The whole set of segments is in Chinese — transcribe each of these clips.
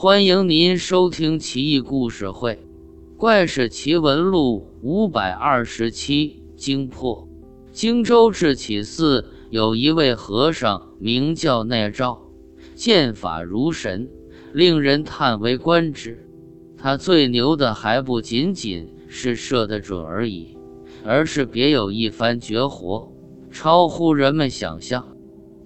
欢迎您收听《奇异故事会·怪事奇闻录》五百二十七。惊破荆州智启寺有一位和尚，名叫奈照，剑法如神，令人叹为观止。他最牛的还不仅仅是射得准而已，而是别有一番绝活，超乎人们想象。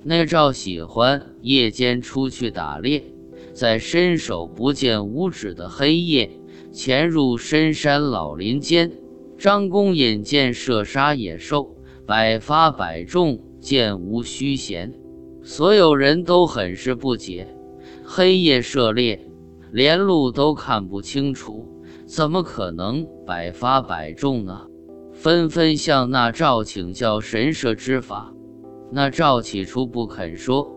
奈照喜欢夜间出去打猎。在伸手不见五指的黑夜，潜入深山老林间，张弓引箭射杀野兽，百发百中，箭无虚弦。所有人都很是不解：黑夜射猎，连路都看不清楚，怎么可能百发百中呢？纷纷向那赵请教神射之法。那赵起初不肯说，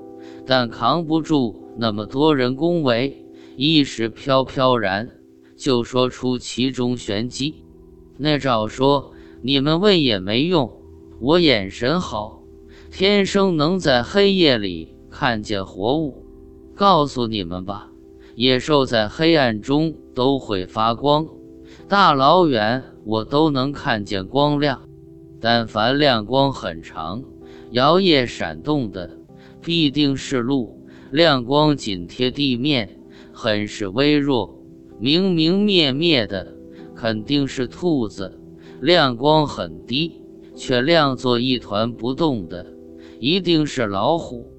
但扛不住。那么多人恭维，一时飘飘然就说出其中玄机。那照说：“你们问也没用，我眼神好，天生能在黑夜里看见活物。告诉你们吧，野兽在黑暗中都会发光，大老远我都能看见光亮。但凡亮光很长、摇曳闪动的，必定是鹿。”亮光紧贴地面，很是微弱，明明灭灭的，肯定是兔子；亮光很低，却亮作一团不动的，一定是老虎。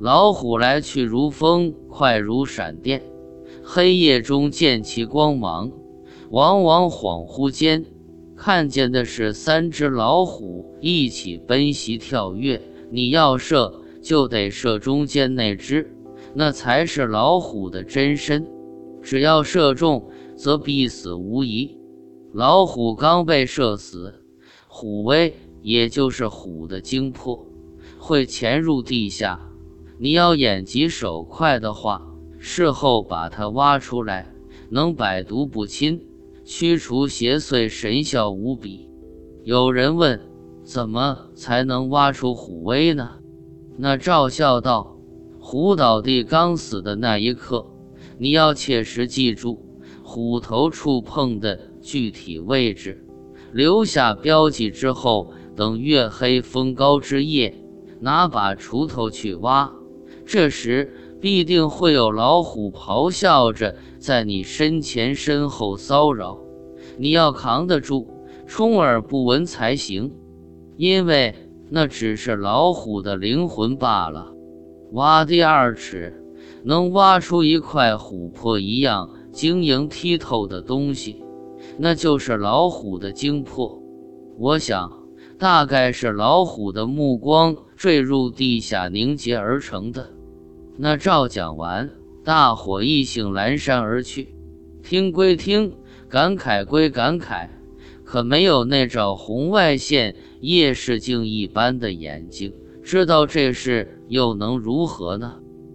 老虎来去如风，快如闪电，黑夜中见其光芒，往往恍惚间看见的是三只老虎一起奔袭跳跃。你要射，就得射中间那只。那才是老虎的真身，只要射中，则必死无疑。老虎刚被射死，虎威也就是虎的精魄，会潜入地下。你要眼疾手快的话，事后把它挖出来，能百毒不侵，驱除邪祟，神效无比。有人问，怎么才能挖出虎威呢？那赵笑道。胡倒地刚死的那一刻，你要切实记住虎头触碰的具体位置，留下标记之后，等月黑风高之夜，拿把锄头去挖，这时必定会有老虎咆哮着在你身前身后骚扰，你要扛得住，充耳不闻才行，因为那只是老虎的灵魂罢了。挖第二尺，能挖出一块琥珀一样晶莹剔透的东西，那就是老虎的精魄。我想，大概是老虎的目光坠入地下凝结而成的。那照讲完，大伙意兴阑珊而去。听归听，感慨归感慨，可没有那照红外线夜视镜一般的眼睛。知道这事又能如何呢？